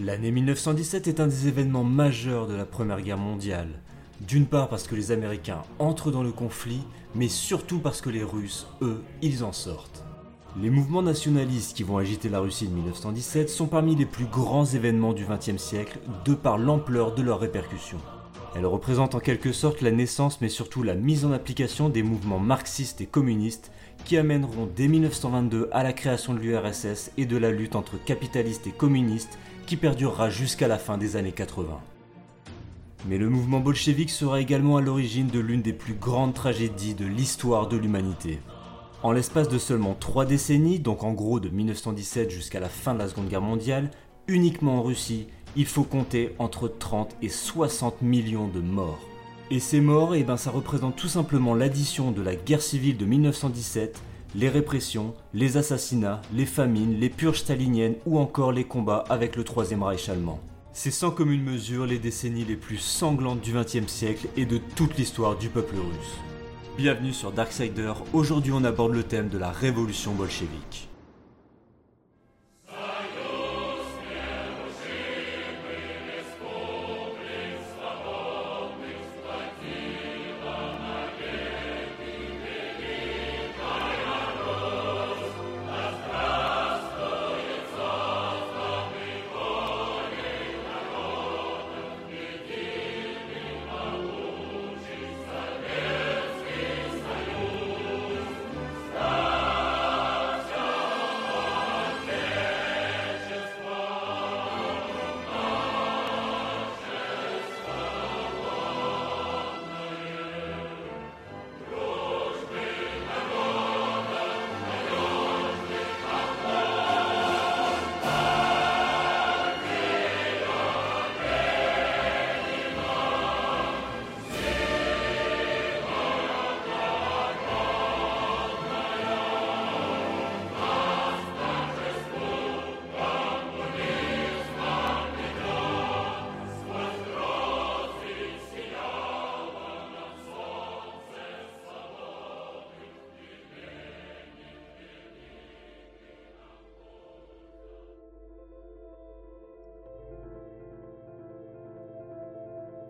L'année 1917 est un des événements majeurs de la Première Guerre mondiale. D'une part parce que les Américains entrent dans le conflit, mais surtout parce que les Russes, eux, ils en sortent. Les mouvements nationalistes qui vont agiter la Russie de 1917 sont parmi les plus grands événements du XXe siècle de par l'ampleur de leurs répercussions. Elles représentent en quelque sorte la naissance mais surtout la mise en application des mouvements marxistes et communistes qui amèneront dès 1922 à la création de l'URSS et de la lutte entre capitalistes et communistes qui perdurera jusqu'à la fin des années 80. Mais le mouvement bolchevique sera également à l'origine de l'une des plus grandes tragédies de l'histoire de l'humanité. En l'espace de seulement trois décennies, donc en gros de 1917 jusqu'à la fin de la Seconde Guerre mondiale, uniquement en Russie, il faut compter entre 30 et 60 millions de morts. Et ces morts, eh ben, ça représente tout simplement l'addition de la guerre civile de 1917 les répressions, les assassinats, les famines, les purges staliniennes ou encore les combats avec le Troisième Reich allemand. C'est sans commune mesure les décennies les plus sanglantes du XXe siècle et de toute l'histoire du peuple russe. Bienvenue sur Darksider, aujourd'hui on aborde le thème de la révolution bolchevique.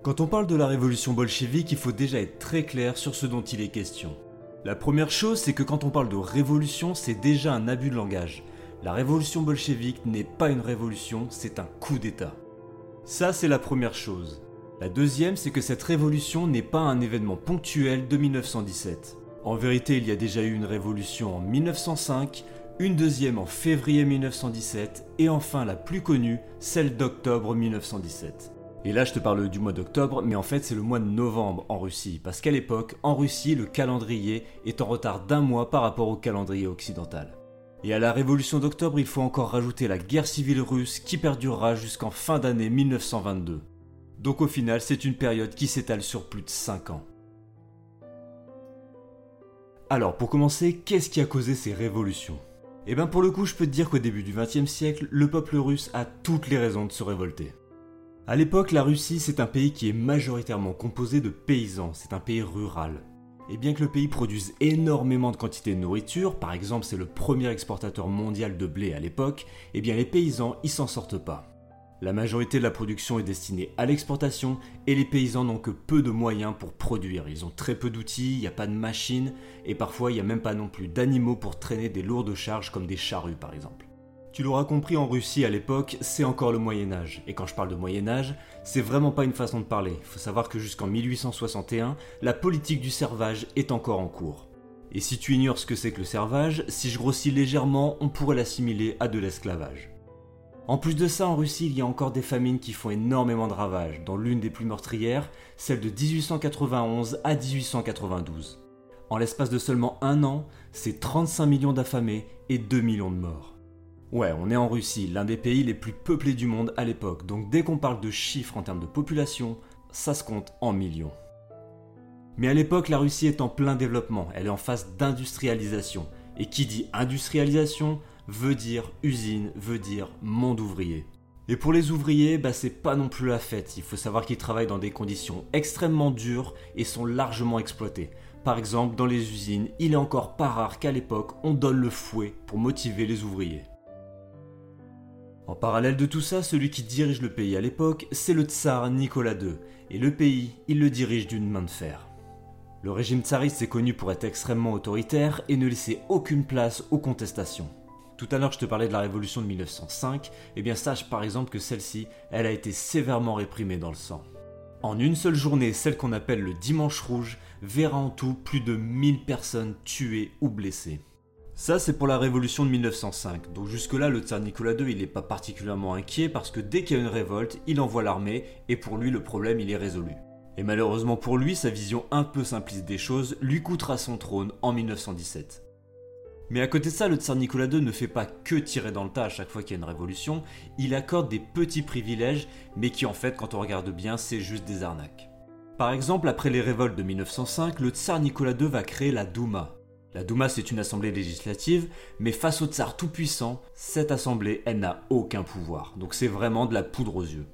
Quand on parle de la révolution bolchevique, il faut déjà être très clair sur ce dont il est question. La première chose, c'est que quand on parle de révolution, c'est déjà un abus de langage. La révolution bolchevique n'est pas une révolution, c'est un coup d'État. Ça, c'est la première chose. La deuxième, c'est que cette révolution n'est pas un événement ponctuel de 1917. En vérité, il y a déjà eu une révolution en 1905, une deuxième en février 1917, et enfin la plus connue, celle d'octobre 1917. Et là, je te parle du mois d'octobre, mais en fait, c'est le mois de novembre en Russie. Parce qu'à l'époque, en Russie, le calendrier est en retard d'un mois par rapport au calendrier occidental. Et à la révolution d'octobre, il faut encore rajouter la guerre civile russe qui perdurera jusqu'en fin d'année 1922. Donc au final, c'est une période qui s'étale sur plus de 5 ans. Alors, pour commencer, qu'est-ce qui a causé ces révolutions? Eh bien, pour le coup, je peux te dire qu'au début du XXe siècle, le peuple russe a toutes les raisons de se révolter. À l'époque, la Russie, c'est un pays qui est majoritairement composé de paysans, c'est un pays rural. Et bien que le pays produise énormément de quantités de nourriture, par exemple c'est le premier exportateur mondial de blé à l'époque, eh bien les paysans, ils s'en sortent pas. La majorité de la production est destinée à l'exportation et les paysans n'ont que peu de moyens pour produire. Ils ont très peu d'outils, il n'y a pas de machines et parfois il n'y a même pas non plus d'animaux pour traîner des lourdes charges comme des charrues par exemple. Tu l'auras compris, en Russie à l'époque, c'est encore le Moyen Âge. Et quand je parle de Moyen Âge, c'est vraiment pas une façon de parler. Faut savoir que jusqu'en 1861, la politique du servage est encore en cours. Et si tu ignores ce que c'est que le servage, si je grossis légèrement, on pourrait l'assimiler à de l'esclavage. En plus de ça, en Russie, il y a encore des famines qui font énormément de ravages, dont l'une des plus meurtrières, celle de 1891 à 1892. En l'espace de seulement un an, c'est 35 millions d'affamés et 2 millions de morts. Ouais, on est en Russie, l'un des pays les plus peuplés du monde à l'époque, donc dès qu'on parle de chiffres en termes de population, ça se compte en millions. Mais à l'époque, la Russie est en plein développement, elle est en phase d'industrialisation. Et qui dit industrialisation veut dire usine, veut dire monde ouvrier. Et pour les ouvriers, bah c'est pas non plus la fête. Il faut savoir qu'ils travaillent dans des conditions extrêmement dures et sont largement exploités. Par exemple, dans les usines, il est encore pas rare qu'à l'époque, on donne le fouet pour motiver les ouvriers. En parallèle de tout ça, celui qui dirige le pays à l'époque, c'est le tsar Nicolas II, et le pays, il le dirige d'une main de fer. Le régime tsariste est connu pour être extrêmement autoritaire et ne laisser aucune place aux contestations. Tout à l'heure, je te parlais de la révolution de 1905, et eh bien sache par exemple que celle-ci, elle a été sévèrement réprimée dans le sang. En une seule journée, celle qu'on appelle le Dimanche Rouge verra en tout plus de 1000 personnes tuées ou blessées. Ça, c'est pour la révolution de 1905. Donc jusque-là, le tsar Nicolas II, il n'est pas particulièrement inquiet parce que dès qu'il y a une révolte, il envoie l'armée et pour lui, le problème, il est résolu. Et malheureusement pour lui, sa vision un peu simpliste des choses lui coûtera son trône en 1917. Mais à côté de ça, le tsar Nicolas II ne fait pas que tirer dans le tas à chaque fois qu'il y a une révolution, il accorde des petits privilèges, mais qui en fait, quand on regarde bien, c'est juste des arnaques. Par exemple, après les révoltes de 1905, le tsar Nicolas II va créer la Douma. La Douma, c'est une assemblée législative, mais face au tsar tout-puissant, cette assemblée, elle n'a aucun pouvoir. Donc c'est vraiment de la poudre aux yeux.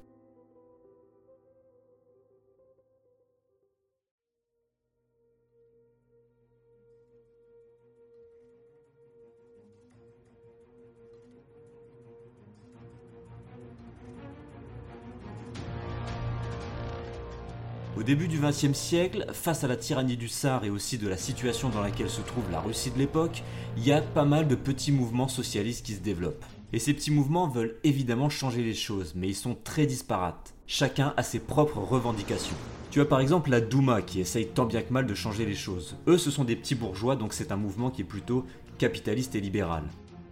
Au début du XXe siècle, face à la tyrannie du tsar et aussi de la situation dans laquelle se trouve la Russie de l'époque, il y a pas mal de petits mouvements socialistes qui se développent. Et ces petits mouvements veulent évidemment changer les choses, mais ils sont très disparates. Chacun a ses propres revendications. Tu as par exemple la Douma qui essaye tant bien que mal de changer les choses. Eux, ce sont des petits bourgeois, donc c'est un mouvement qui est plutôt capitaliste et libéral.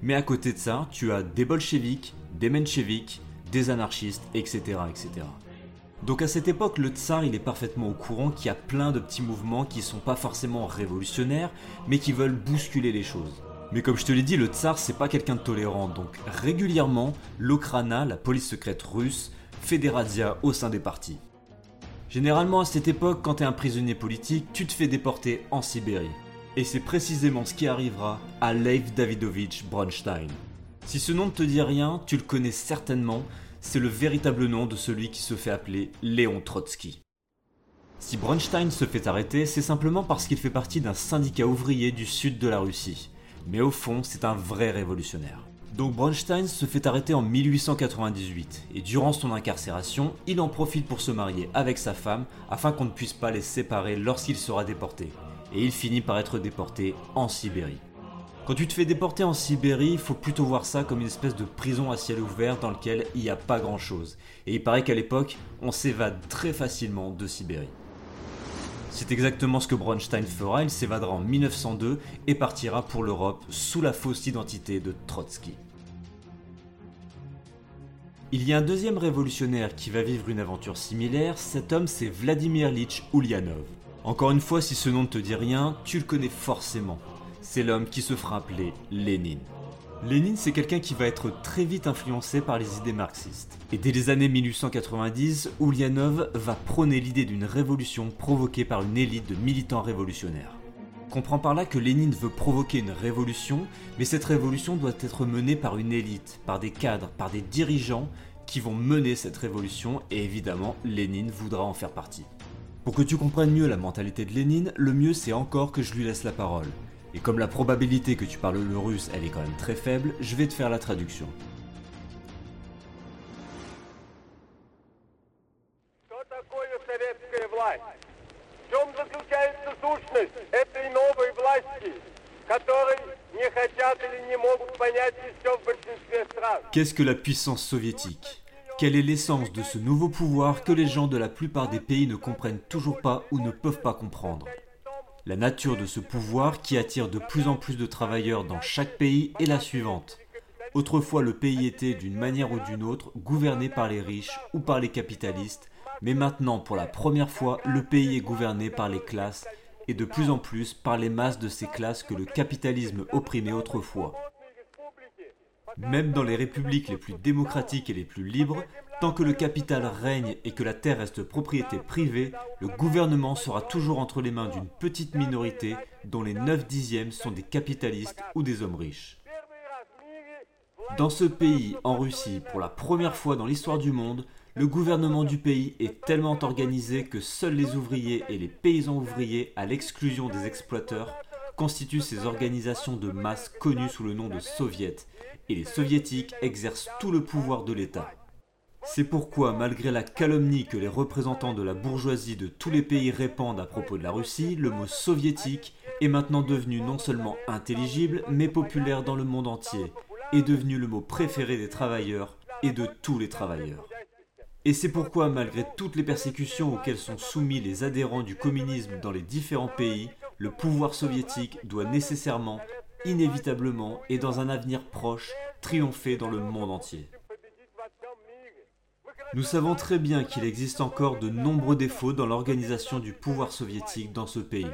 Mais à côté de ça, tu as des bolcheviks, des mencheviks, des anarchistes, etc. etc. Donc à cette époque, le tsar il est parfaitement au courant qu'il y a plein de petits mouvements qui sont pas forcément révolutionnaires, mais qui veulent bousculer les choses. Mais comme je te l'ai dit, le tsar c'est pas quelqu'un de tolérant, donc régulièrement, l'Okrana, la police secrète russe, fait des razzias au sein des partis. Généralement à cette époque, quand tu es un prisonnier politique, tu te fais déporter en Sibérie. Et c'est précisément ce qui arrivera à Leif Davidovich Bronstein. Si ce nom ne te dit rien, tu le connais certainement, c'est le véritable nom de celui qui se fait appeler Léon Trotsky. Si Bronstein se fait arrêter, c'est simplement parce qu'il fait partie d'un syndicat ouvrier du sud de la Russie. Mais au fond, c'est un vrai révolutionnaire. Donc Bronstein se fait arrêter en 1898, et durant son incarcération, il en profite pour se marier avec sa femme afin qu'on ne puisse pas les séparer lorsqu'il sera déporté. Et il finit par être déporté en Sibérie. Quand tu te fais déporter en Sibérie, il faut plutôt voir ça comme une espèce de prison à ciel ouvert dans lequel il n'y a pas grand chose. Et il paraît qu'à l'époque, on s'évade très facilement de Sibérie. C'est exactement ce que Bronstein fera, il s'évadera en 1902 et partira pour l'Europe sous la fausse identité de Trotsky. Il y a un deuxième révolutionnaire qui va vivre une aventure similaire, cet homme c'est Vladimir Lich Ulyanov. Encore une fois, si ce nom ne te dit rien, tu le connais forcément c'est l'homme qui se fera appeler Lénine. Lénine, c'est quelqu'un qui va être très vite influencé par les idées marxistes. Et dès les années 1890, Ulyanov va prôner l'idée d'une révolution provoquée par une élite de militants révolutionnaires. comprend par là que Lénine veut provoquer une révolution, mais cette révolution doit être menée par une élite, par des cadres, par des dirigeants qui vont mener cette révolution, et évidemment, Lénine voudra en faire partie. Pour que tu comprennes mieux la mentalité de Lénine, le mieux c'est encore que je lui laisse la parole. Et comme la probabilité que tu parles le russe, elle est quand même très faible, je vais te faire la traduction. Qu'est-ce que la puissance soviétique? Quelle est l'essence de ce nouveau pouvoir que les gens de la plupart des pays ne comprennent toujours pas ou ne peuvent pas comprendre? La nature de ce pouvoir qui attire de plus en plus de travailleurs dans chaque pays est la suivante. Autrefois le pays était d'une manière ou d'une autre gouverné par les riches ou par les capitalistes, mais maintenant pour la première fois le pays est gouverné par les classes et de plus en plus par les masses de ces classes que le capitalisme opprimait autrefois. Même dans les républiques les plus démocratiques et les plus libres, Tant que le capital règne et que la terre reste propriété privée, le gouvernement sera toujours entre les mains d'une petite minorité dont les 9 dixièmes sont des capitalistes ou des hommes riches. Dans ce pays, en Russie, pour la première fois dans l'histoire du monde, le gouvernement du pays est tellement organisé que seuls les ouvriers et les paysans ouvriers, à l'exclusion des exploiteurs, constituent ces organisations de masse connues sous le nom de soviets, et les soviétiques exercent tout le pouvoir de l'État. C'est pourquoi, malgré la calomnie que les représentants de la bourgeoisie de tous les pays répandent à propos de la Russie, le mot soviétique est maintenant devenu non seulement intelligible, mais populaire dans le monde entier, est devenu le mot préféré des travailleurs et de tous les travailleurs. Et c'est pourquoi, malgré toutes les persécutions auxquelles sont soumis les adhérents du communisme dans les différents pays, le pouvoir soviétique doit nécessairement, inévitablement et dans un avenir proche, triompher dans le monde entier. Nous savons très bien qu'il existe encore de nombreux défauts dans l'organisation du pouvoir soviétique dans ce pays.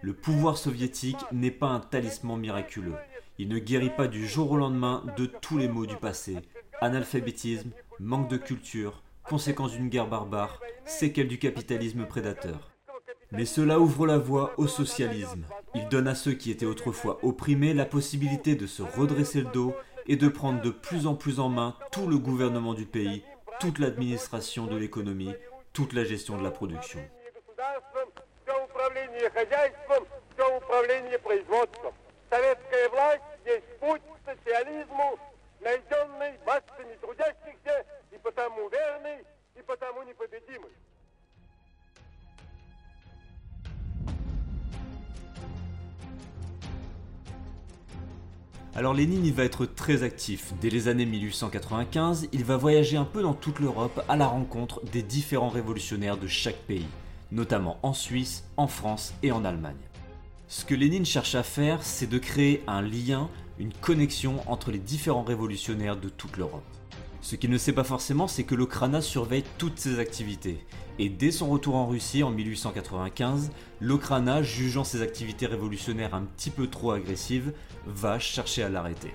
Le pouvoir soviétique n'est pas un talisman miraculeux. Il ne guérit pas du jour au lendemain de tous les maux du passé. Analphabétisme, manque de culture, conséquences d'une guerre barbare, séquelles du capitalisme prédateur. Mais cela ouvre la voie au socialisme. Il donne à ceux qui étaient autrefois opprimés la possibilité de se redresser le dos et de prendre de plus en plus en main tout le gouvernement du pays, toute l'administration de l'économie, toute la gestion de la production. Alors Lénine va être très actif. Dès les années 1895, il va voyager un peu dans toute l'Europe à la rencontre des différents révolutionnaires de chaque pays, notamment en Suisse, en France et en Allemagne. Ce que Lénine cherche à faire, c'est de créer un lien, une connexion entre les différents révolutionnaires de toute l'Europe. Ce qu'il ne sait pas forcément, c'est que l'Okrana surveille toutes ses activités. Et dès son retour en Russie en 1895, l'Okrana, jugeant ses activités révolutionnaires un petit peu trop agressives, va chercher à l'arrêter.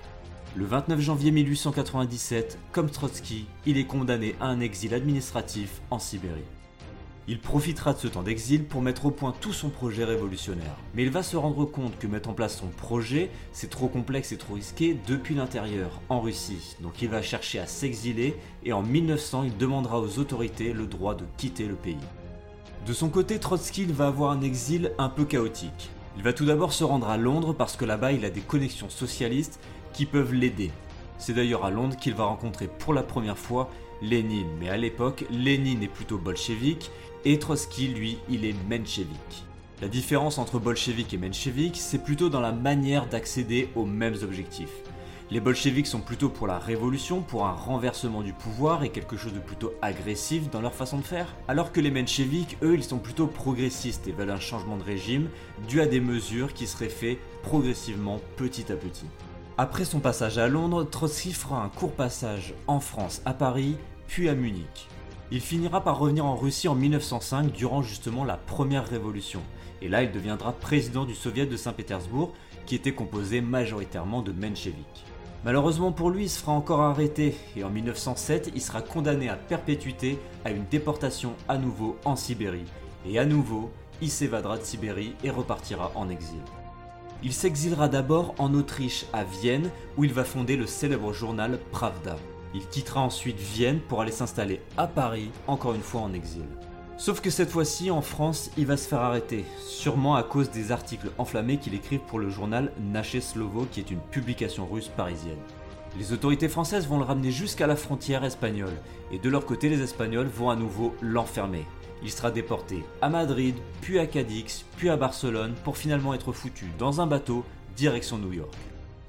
Le 29 janvier 1897, comme Trotsky, il est condamné à un exil administratif en Sibérie. Il profitera de ce temps d'exil pour mettre au point tout son projet révolutionnaire. Mais il va se rendre compte que mettre en place son projet, c'est trop complexe et trop risqué depuis l'intérieur, en Russie. Donc il va chercher à s'exiler et en 1900, il demandera aux autorités le droit de quitter le pays. De son côté, Trotsky va avoir un exil un peu chaotique. Il va tout d'abord se rendre à Londres parce que là-bas il a des connexions socialistes qui peuvent l'aider. C'est d'ailleurs à Londres qu'il va rencontrer pour la première fois Lénine, mais à l'époque, Lénine est plutôt bolchevique et Trotsky, lui, il est menchevique. La différence entre bolchevique et menchevique, c'est plutôt dans la manière d'accéder aux mêmes objectifs. Les bolcheviks sont plutôt pour la révolution, pour un renversement du pouvoir et quelque chose de plutôt agressif dans leur façon de faire, alors que les mencheviks, eux, ils sont plutôt progressistes et veulent un changement de régime dû à des mesures qui seraient faites progressivement petit à petit. Après son passage à Londres, Trotsky fera un court passage en France, à Paris, puis à Munich. Il finira par revenir en Russie en 1905 durant justement la première révolution. Et là, il deviendra président du Soviet de Saint-Pétersbourg, qui était composé majoritairement de mencheviks. Malheureusement pour lui, il se fera encore arrêter et en 1907, il sera condamné à perpétuité à une déportation à nouveau en Sibérie. Et à nouveau, il s'évadera de Sibérie et repartira en exil. Il s'exilera d'abord en Autriche, à Vienne, où il va fonder le célèbre journal Pravda. Il quittera ensuite Vienne pour aller s'installer à Paris, encore une fois en exil. Sauf que cette fois-ci, en France, il va se faire arrêter, sûrement à cause des articles enflammés qu'il écrive pour le journal Naché Slovo, qui est une publication russe parisienne. Les autorités françaises vont le ramener jusqu'à la frontière espagnole, et de leur côté, les Espagnols vont à nouveau l'enfermer. Il sera déporté à Madrid, puis à Cadix, puis à Barcelone, pour finalement être foutu dans un bateau direction New York.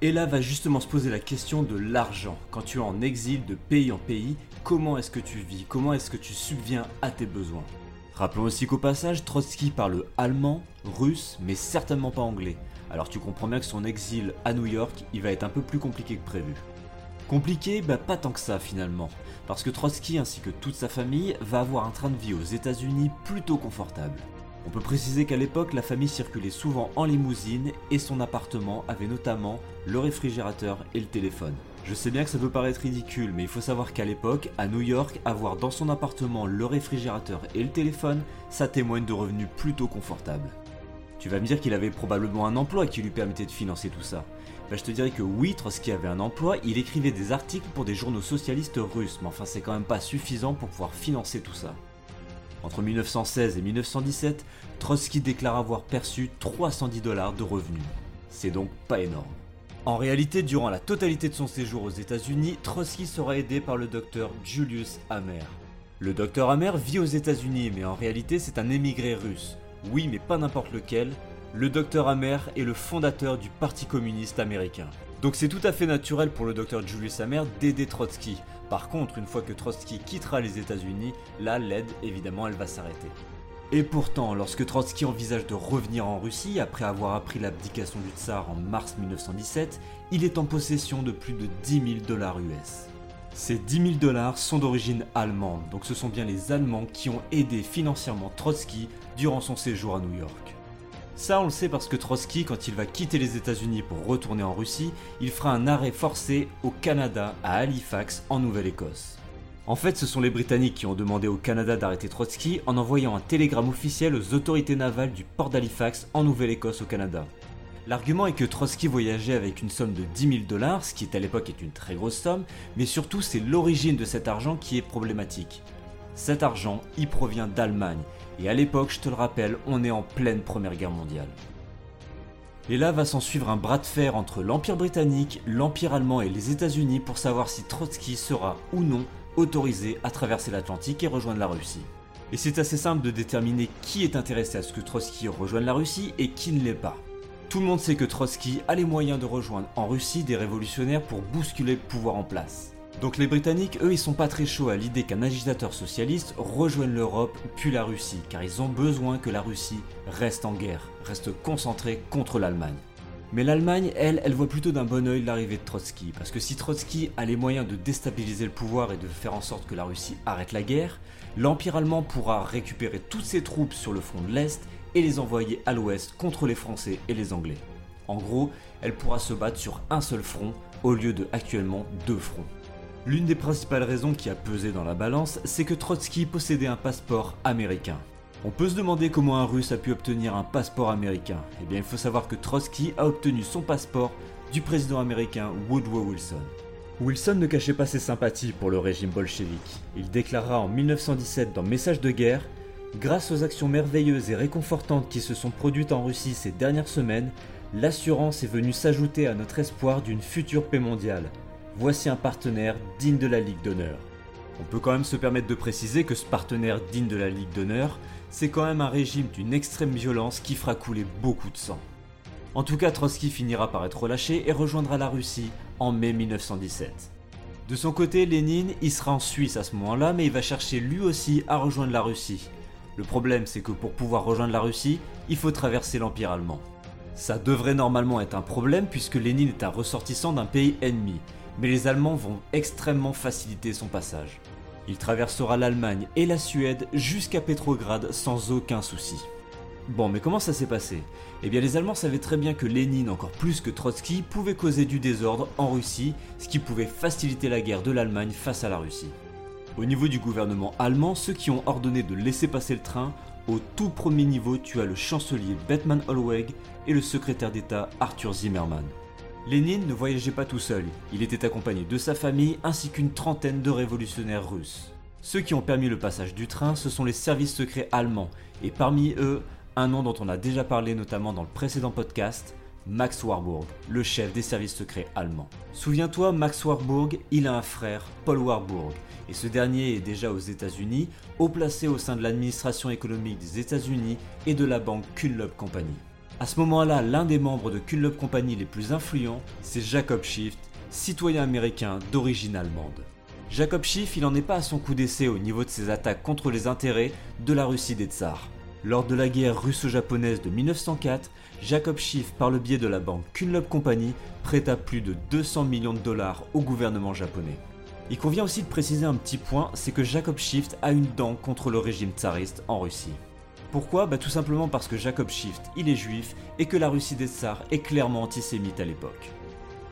Et là va justement se poser la question de l'argent. Quand tu es en exil de pays en pays, comment est-ce que tu vis? Comment est-ce que tu subviens à tes besoins? Rappelons aussi qu'au passage, Trotsky parle allemand, russe, mais certainement pas anglais. Alors tu comprends bien que son exil à New York, il va être un peu plus compliqué que prévu. Compliqué Bah pas tant que ça finalement, parce que Trotsky ainsi que toute sa famille va avoir un train de vie aux États-Unis plutôt confortable. On peut préciser qu'à l'époque, la famille circulait souvent en limousine et son appartement avait notamment le réfrigérateur et le téléphone. Je sais bien que ça peut paraître ridicule, mais il faut savoir qu'à l'époque, à New York, avoir dans son appartement le réfrigérateur et le téléphone, ça témoigne de revenus plutôt confortables. Tu vas me dire qu'il avait probablement un emploi qui lui permettait de financer tout ça. Ben, je te dirais que oui, Trotsky avait un emploi, il écrivait des articles pour des journaux socialistes russes, mais enfin c'est quand même pas suffisant pour pouvoir financer tout ça. Entre 1916 et 1917, Trotsky déclare avoir perçu 310 dollars de revenus. C'est donc pas énorme. En réalité, durant la totalité de son séjour aux États-Unis, Trotsky sera aidé par le docteur Julius Hammer. Le docteur Hammer vit aux États-Unis, mais en réalité, c'est un émigré russe. Oui, mais pas n'importe lequel. Le docteur Hammer est le fondateur du Parti communiste américain. Donc c'est tout à fait naturel pour le docteur Julius Hammer d'aider Trotsky. Par contre, une fois que Trotsky quittera les États-Unis, là, l'aide, évidemment, elle va s'arrêter. Et pourtant, lorsque Trotsky envisage de revenir en Russie après avoir appris l'abdication du tsar en mars 1917, il est en possession de plus de 10 000 dollars US. Ces 10 000 dollars sont d'origine allemande, donc ce sont bien les Allemands qui ont aidé financièrement Trotsky durant son séjour à New York. Ça, on le sait parce que Trotsky, quand il va quitter les États-Unis pour retourner en Russie, il fera un arrêt forcé au Canada, à Halifax, en Nouvelle-Écosse. En fait, ce sont les Britanniques qui ont demandé au Canada d'arrêter Trotsky en envoyant un télégramme officiel aux autorités navales du port d'Halifax en Nouvelle-Écosse au Canada. L'argument est que Trotsky voyageait avec une somme de 10 000 dollars, ce qui à l'époque est une très grosse somme, mais surtout c'est l'origine de cet argent qui est problématique. Cet argent, il provient d'Allemagne, et à l'époque, je te le rappelle, on est en pleine Première Guerre mondiale. Et là va s'en suivre un bras de fer entre l'Empire britannique, l'Empire allemand et les États-Unis pour savoir si Trotsky sera ou non autorisé à traverser l'Atlantique et rejoindre la Russie. Et c'est assez simple de déterminer qui est intéressé à ce que Trotsky rejoigne la Russie et qui ne l'est pas. Tout le monde sait que Trotsky a les moyens de rejoindre en Russie des révolutionnaires pour bousculer le pouvoir en place. Donc les Britanniques, eux, ils sont pas très chauds à l'idée qu'un agitateur socialiste rejoigne l'Europe puis la Russie, car ils ont besoin que la Russie reste en guerre, reste concentrée contre l'Allemagne. Mais l'Allemagne, elle, elle voit plutôt d'un bon oeil l'arrivée de Trotsky, parce que si Trotsky a les moyens de déstabiliser le pouvoir et de faire en sorte que la Russie arrête la guerre, l'Empire allemand pourra récupérer toutes ses troupes sur le front de l'Est et les envoyer à l'Ouest contre les Français et les Anglais. En gros, elle pourra se battre sur un seul front au lieu de actuellement deux fronts. L'une des principales raisons qui a pesé dans la balance, c'est que Trotsky possédait un passeport américain. On peut se demander comment un russe a pu obtenir un passeport américain. Eh bien, il faut savoir que Trotsky a obtenu son passeport du président américain Woodrow Wilson. Wilson ne cachait pas ses sympathies pour le régime bolchevique. Il déclara en 1917 dans Message de guerre Grâce aux actions merveilleuses et réconfortantes qui se sont produites en Russie ces dernières semaines, l'assurance est venue s'ajouter à notre espoir d'une future paix mondiale. Voici un partenaire digne de la Ligue d'honneur. On peut quand même se permettre de préciser que ce partenaire digne de la Ligue d'honneur, c'est quand même un régime d'une extrême violence qui fera couler beaucoup de sang. En tout cas, Trotsky finira par être relâché et rejoindra la Russie en mai 1917. De son côté, Lénine, il sera en Suisse à ce moment-là, mais il va chercher lui aussi à rejoindre la Russie. Le problème, c'est que pour pouvoir rejoindre la Russie, il faut traverser l'Empire allemand. Ça devrait normalement être un problème puisque Lénine est un ressortissant d'un pays ennemi, mais les Allemands vont extrêmement faciliter son passage. Il traversera l'Allemagne et la Suède jusqu'à Petrograd sans aucun souci. Bon, mais comment ça s'est passé? Eh bien, les Allemands savaient très bien que Lénine, encore plus que Trotsky, pouvait causer du désordre en Russie, ce qui pouvait faciliter la guerre de l'Allemagne face à la Russie. Au niveau du gouvernement allemand, ceux qui ont ordonné de laisser passer le train, au tout premier niveau, tu le chancelier Bethmann Hollweg et le secrétaire d'État Arthur Zimmermann. Lénine ne voyageait pas tout seul, il était accompagné de sa famille ainsi qu'une trentaine de révolutionnaires russes. Ceux qui ont permis le passage du train, ce sont les services secrets allemands, et parmi eux, un nom dont on a déjà parlé notamment dans le précédent podcast, Max Warburg, le chef des services secrets allemands. Souviens-toi, Max Warburg, il a un frère, Paul Warburg, et ce dernier est déjà aux États-Unis, haut placé au sein de l'administration économique des États-Unis et de la banque Kunlub Company. À ce moment-là, l'un des membres de Kunlub Company les plus influents, c'est Jacob Schiff, citoyen américain d'origine allemande. Jacob Schiff, il n'en est pas à son coup d'essai au niveau de ses attaques contre les intérêts de la Russie des Tsars. Lors de la guerre russo-japonaise de 1904, Jacob Schiff, par le biais de la banque Kunlub Company, prêta plus de 200 millions de dollars au gouvernement japonais. Il convient aussi de préciser un petit point, c'est que Jacob Schiff a une dent contre le régime tsariste en Russie. Pourquoi bah Tout simplement parce que Jacob Schiff, il est juif et que la Russie des Tsars est clairement antisémite à l'époque.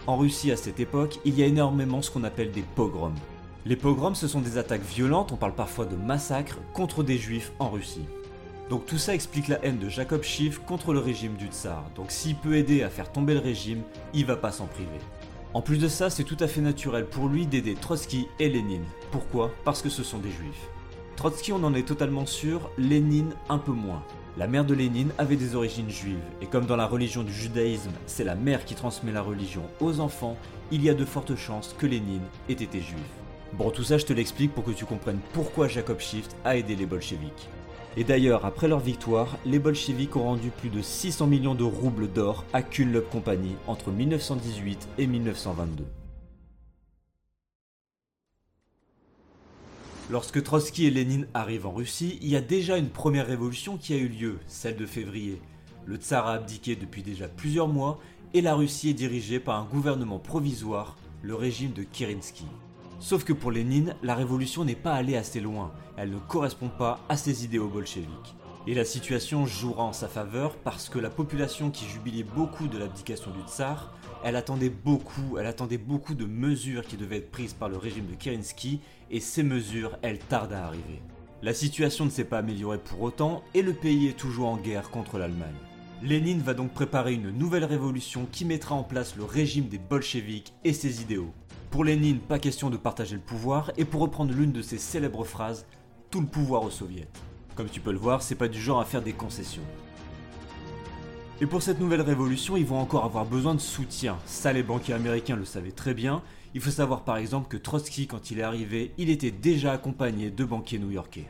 En Russie à cette époque, il y a énormément ce qu'on appelle des pogroms. Les pogroms, ce sont des attaques violentes, on parle parfois de massacres, contre des juifs en Russie. Donc tout ça explique la haine de Jacob Schiff contre le régime du tsar. Donc s'il peut aider à faire tomber le régime, il va pas s'en priver. En plus de ça, c'est tout à fait naturel pour lui d'aider Trotsky et Lénine. Pourquoi? Parce que ce sont des juifs. Trotsky on en est totalement sûr, Lénine un peu moins. La mère de Lénine avait des origines juives, et comme dans la religion du judaïsme, c'est la mère qui transmet la religion aux enfants, il y a de fortes chances que Lénine ait été juif. Bon, tout ça je te l'explique pour que tu comprennes pourquoi Jacob Schiff a aidé les bolcheviks. Et d'ailleurs, après leur victoire, les bolcheviks ont rendu plus de 600 millions de roubles d'or à Kunlup Company entre 1918 et 1922. Lorsque Trotsky et Lénine arrivent en Russie, il y a déjà une première révolution qui a eu lieu, celle de février. Le tsar a abdiqué depuis déjà plusieurs mois et la Russie est dirigée par un gouvernement provisoire, le régime de Kerensky. Sauf que pour Lénine, la révolution n'est pas allée assez loin, elle ne correspond pas à ses idéaux bolcheviques. Et la situation jouera en sa faveur parce que la population qui jubilait beaucoup de l'abdication du tsar, elle attendait beaucoup, elle attendait beaucoup de mesures qui devaient être prises par le régime de Kerensky et ces mesures, elles tardent à arriver. La situation ne s'est pas améliorée pour autant et le pays est toujours en guerre contre l'Allemagne. Lénine va donc préparer une nouvelle révolution qui mettra en place le régime des bolcheviks et ses idéaux. Pour Lénine, pas question de partager le pouvoir et pour reprendre l'une de ses célèbres phrases, tout le pouvoir aux soviets. Comme tu peux le voir, c'est pas du genre à faire des concessions. Et pour cette nouvelle révolution, ils vont encore avoir besoin de soutien. Ça, les banquiers américains le savaient très bien. Il faut savoir par exemple que Trotsky, quand il est arrivé, il était déjà accompagné de banquiers new-yorkais.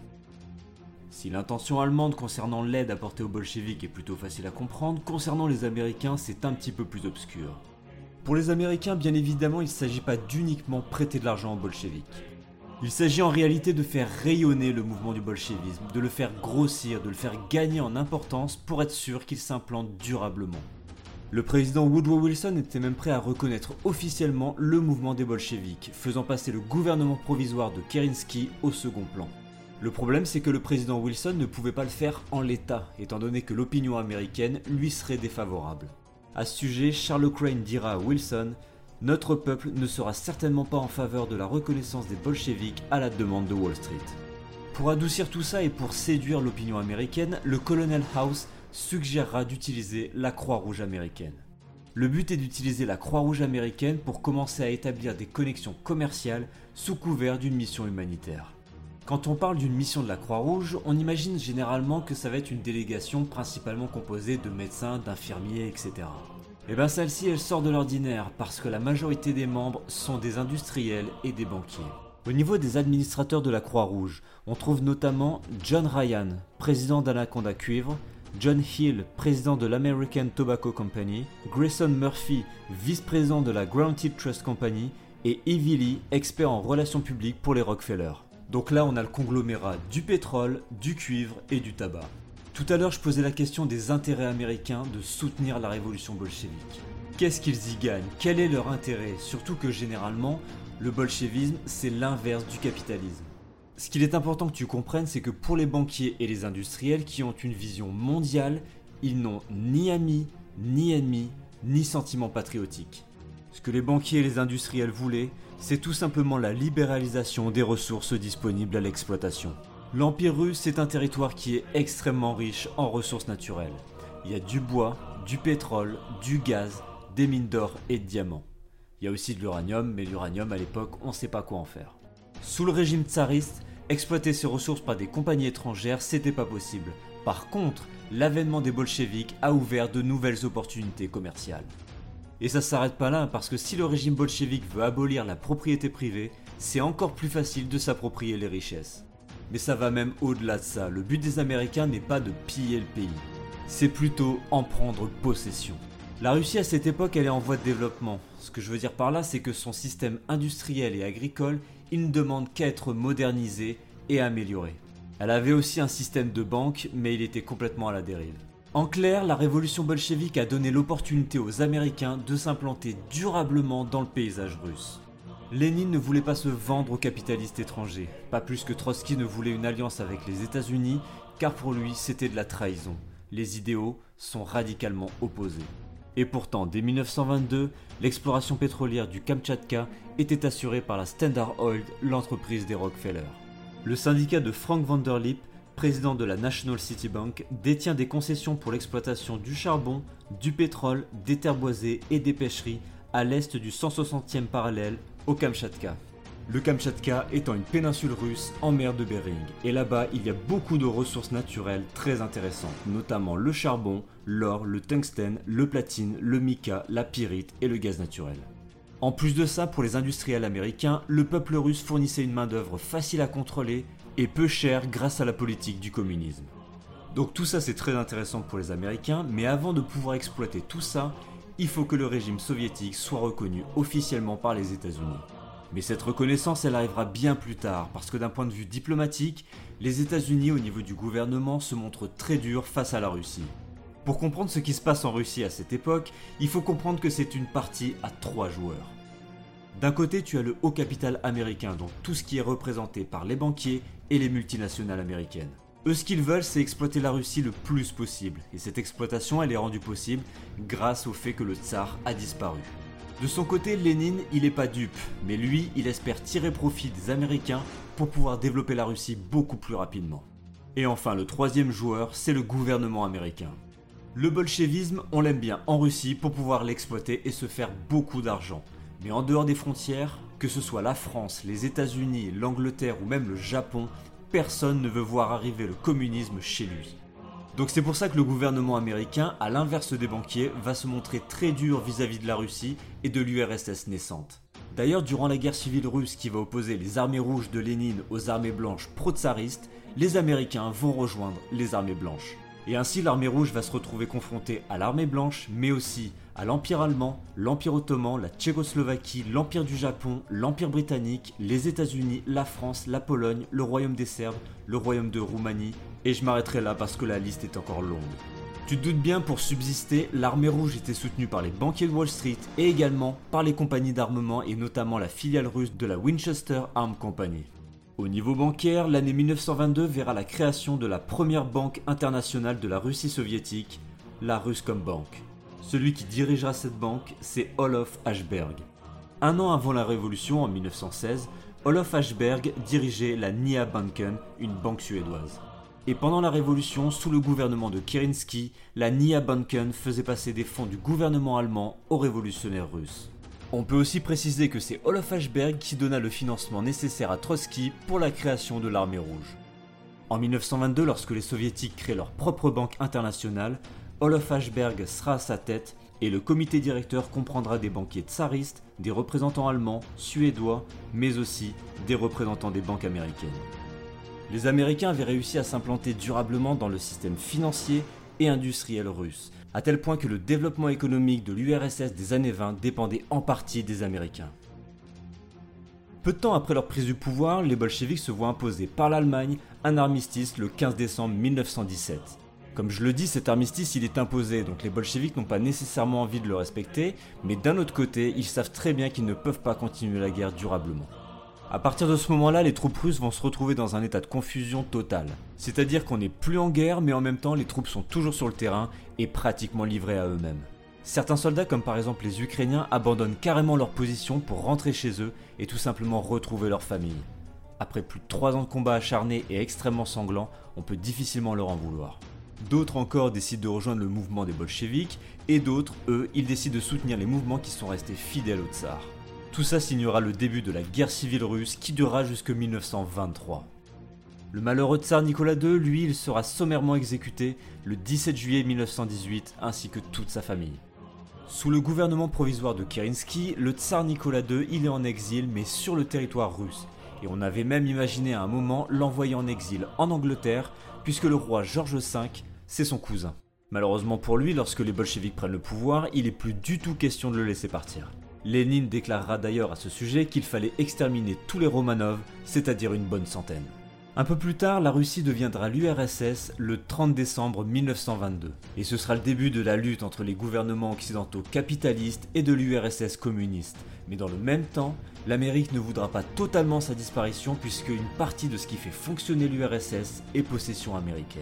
Si l'intention allemande concernant l'aide apportée aux bolcheviks est plutôt facile à comprendre, concernant les Américains, c'est un petit peu plus obscur. Pour les Américains, bien évidemment, il ne s'agit pas d'uniquement prêter de l'argent aux bolcheviks. Il s'agit en réalité de faire rayonner le mouvement du bolchevisme, de le faire grossir, de le faire gagner en importance pour être sûr qu'il s'implante durablement. Le président Woodrow Wilson était même prêt à reconnaître officiellement le mouvement des bolcheviks, faisant passer le gouvernement provisoire de Kerensky au second plan. Le problème, c'est que le président Wilson ne pouvait pas le faire en l'état, étant donné que l'opinion américaine lui serait défavorable. À ce sujet, Charles Crane dira à Wilson notre peuple ne sera certainement pas en faveur de la reconnaissance des bolcheviks à la demande de Wall Street. Pour adoucir tout ça et pour séduire l'opinion américaine, le colonel House suggérera d'utiliser la Croix-Rouge américaine. Le but est d'utiliser la Croix-Rouge américaine pour commencer à établir des connexions commerciales sous couvert d'une mission humanitaire. Quand on parle d'une mission de la Croix-Rouge, on imagine généralement que ça va être une délégation principalement composée de médecins, d'infirmiers, etc. Eh bien celle-ci, elle sort de l'ordinaire parce que la majorité des membres sont des industriels et des banquiers. Au niveau des administrateurs de la Croix-Rouge, on trouve notamment John Ryan, président d'Anaconda Cuivre, John Hill, président de l'American Tobacco Company, Grayson Murphy, vice-président de la Grounded Trust Company, et Evie Lee, expert en relations publiques pour les Rockefeller. Donc là, on a le conglomérat du pétrole, du cuivre et du tabac. Tout à l'heure, je posais la question des intérêts américains de soutenir la révolution bolchevique. Qu'est-ce qu'ils y gagnent? Quel est leur intérêt? Surtout que généralement, le bolchevisme, c'est l'inverse du capitalisme. Ce qu'il est important que tu comprennes, c'est que pour les banquiers et les industriels qui ont une vision mondiale, ils n'ont ni amis, ni ennemis, ni sentiments patriotiques. Ce que les banquiers et les industriels voulaient, c'est tout simplement la libéralisation des ressources disponibles à l'exploitation. L'Empire russe est un territoire qui est extrêmement riche en ressources naturelles. Il y a du bois, du pétrole, du gaz, des mines d'or et de diamants. Il y a aussi de l'uranium, mais l'uranium à l'époque, on ne sait pas quoi en faire. Sous le régime tsariste, exploiter ces ressources par des compagnies étrangères, c'était pas possible. Par contre, l'avènement des bolcheviks a ouvert de nouvelles opportunités commerciales. Et ça s'arrête pas là, parce que si le régime bolchevique veut abolir la propriété privée, c'est encore plus facile de s'approprier les richesses. Mais ça va même au-delà de ça. Le but des Américains n'est pas de piller le pays. C'est plutôt en prendre possession. La Russie à cette époque, elle est en voie de développement. Ce que je veux dire par là, c'est que son système industriel et agricole, il ne demande qu'à être modernisé et amélioré. Elle avait aussi un système de banque, mais il était complètement à la dérive. En clair, la révolution bolchevique a donné l'opportunité aux Américains de s'implanter durablement dans le paysage russe. Lénine ne voulait pas se vendre aux capitalistes étrangers, pas plus que Trotsky ne voulait une alliance avec les États-Unis, car pour lui c'était de la trahison. Les idéaux sont radicalement opposés. Et pourtant, dès 1922, l'exploration pétrolière du Kamtchatka était assurée par la Standard Oil, l'entreprise des Rockefeller. Le syndicat de Frank Vanderlip, président de la National City Bank, détient des concessions pour l'exploitation du charbon, du pétrole, des terres boisées et des pêcheries à l'est du 160e parallèle au Kamchatka. Le Kamchatka étant une péninsule russe en mer de Bering, et là-bas il y a beaucoup de ressources naturelles très intéressantes, notamment le charbon, l'or, le tungstène, le platine, le mica, la pyrite et le gaz naturel. En plus de ça, pour les industriels américains, le peuple russe fournissait une main-d'œuvre facile à contrôler et peu chère grâce à la politique du communisme. Donc tout ça c'est très intéressant pour les Américains, mais avant de pouvoir exploiter tout ça, il faut que le régime soviétique soit reconnu officiellement par les États-Unis. Mais cette reconnaissance, elle arrivera bien plus tard, parce que d'un point de vue diplomatique, les États-Unis au niveau du gouvernement se montrent très durs face à la Russie. Pour comprendre ce qui se passe en Russie à cette époque, il faut comprendre que c'est une partie à trois joueurs. D'un côté, tu as le haut capital américain, donc tout ce qui est représenté par les banquiers et les multinationales américaines. Eux, ce qu'ils veulent, c'est exploiter la Russie le plus possible, et cette exploitation, elle est rendue possible grâce au fait que le tsar a disparu. De son côté, Lénine, il n'est pas dupe, mais lui, il espère tirer profit des Américains pour pouvoir développer la Russie beaucoup plus rapidement. Et enfin, le troisième joueur, c'est le gouvernement américain. Le bolchevisme, on l'aime bien en Russie pour pouvoir l'exploiter et se faire beaucoup d'argent. Mais en dehors des frontières, que ce soit la France, les États-Unis, l'Angleterre ou même le Japon, personne ne veut voir arriver le communisme chez lui. Donc c'est pour ça que le gouvernement américain, à l'inverse des banquiers, va se montrer très dur vis-à-vis de la Russie et de l'URSS naissante. D'ailleurs, durant la guerre civile russe qui va opposer les armées rouges de Lénine aux armées blanches pro-tsaristes, les Américains vont rejoindre les armées blanches. Et ainsi l'armée rouge va se retrouver confrontée à l'armée blanche, mais aussi à l'Empire allemand, l'Empire ottoman, la Tchécoslovaquie, l'Empire du Japon, l'Empire britannique, les États-Unis, la France, la Pologne, le Royaume des Serbes, le Royaume de Roumanie, et je m'arrêterai là parce que la liste est encore longue. Tu te doutes bien, pour subsister, l'armée rouge était soutenue par les banquiers de Wall Street et également par les compagnies d'armement et notamment la filiale russe de la Winchester Arm Company. Au niveau bancaire, l'année 1922 verra la création de la première banque internationale de la Russie soviétique, la Ruscombank. Celui qui dirigera cette banque, c'est Olof Ashberg. Un an avant la révolution, en 1916, Olof Ashberg dirigeait la Nia Banken, une banque suédoise. Et pendant la révolution, sous le gouvernement de Kerensky, la Nia Banken faisait passer des fonds du gouvernement allemand aux révolutionnaires russes. On peut aussi préciser que c'est Olof Ashberg qui donna le financement nécessaire à Trotsky pour la création de l'armée rouge. En 1922, lorsque les soviétiques créent leur propre banque internationale, Olof Ashberg sera à sa tête et le comité directeur comprendra des banquiers tsaristes, des représentants allemands, suédois, mais aussi des représentants des banques américaines. Les Américains avaient réussi à s'implanter durablement dans le système financier et industriel russe, à tel point que le développement économique de l'URSS des années 20 dépendait en partie des Américains. Peu de temps après leur prise du pouvoir, les bolcheviks se voient imposer par l'Allemagne un armistice le 15 décembre 1917. Comme je le dis, cet armistice il est imposé, donc les bolcheviks n'ont pas nécessairement envie de le respecter, mais d'un autre côté, ils savent très bien qu'ils ne peuvent pas continuer la guerre durablement. A partir de ce moment-là, les troupes russes vont se retrouver dans un état de confusion totale. C'est-à-dire qu'on n'est plus en guerre, mais en même temps les troupes sont toujours sur le terrain et pratiquement livrées à eux-mêmes. Certains soldats, comme par exemple les Ukrainiens, abandonnent carrément leur position pour rentrer chez eux et tout simplement retrouver leur famille. Après plus de 3 ans de combat acharnés et extrêmement sanglants, on peut difficilement leur en vouloir. D'autres encore décident de rejoindre le mouvement des bolcheviks, et d'autres, eux, ils décident de soutenir les mouvements qui sont restés fidèles au tsar. Tout ça signera le début de la guerre civile russe qui durera jusque 1923. Le malheureux tsar Nicolas II, lui, il sera sommairement exécuté le 17 juillet 1918 ainsi que toute sa famille. Sous le gouvernement provisoire de Kerensky, le tsar Nicolas II, il est en exil mais sur le territoire russe. Et on avait même imaginé à un moment l'envoyer en exil en Angleterre puisque le roi George V c'est son cousin. Malheureusement pour lui, lorsque les bolcheviks prennent le pouvoir, il n'est plus du tout question de le laisser partir. Lénine déclarera d'ailleurs à ce sujet qu'il fallait exterminer tous les Romanov, c'est-à-dire une bonne centaine. Un peu plus tard, la Russie deviendra l'URSS le 30 décembre 1922, et ce sera le début de la lutte entre les gouvernements occidentaux capitalistes et de l'URSS communiste. Mais dans le même temps, l'Amérique ne voudra pas totalement sa disparition puisque une partie de ce qui fait fonctionner l'URSS est possession américaine.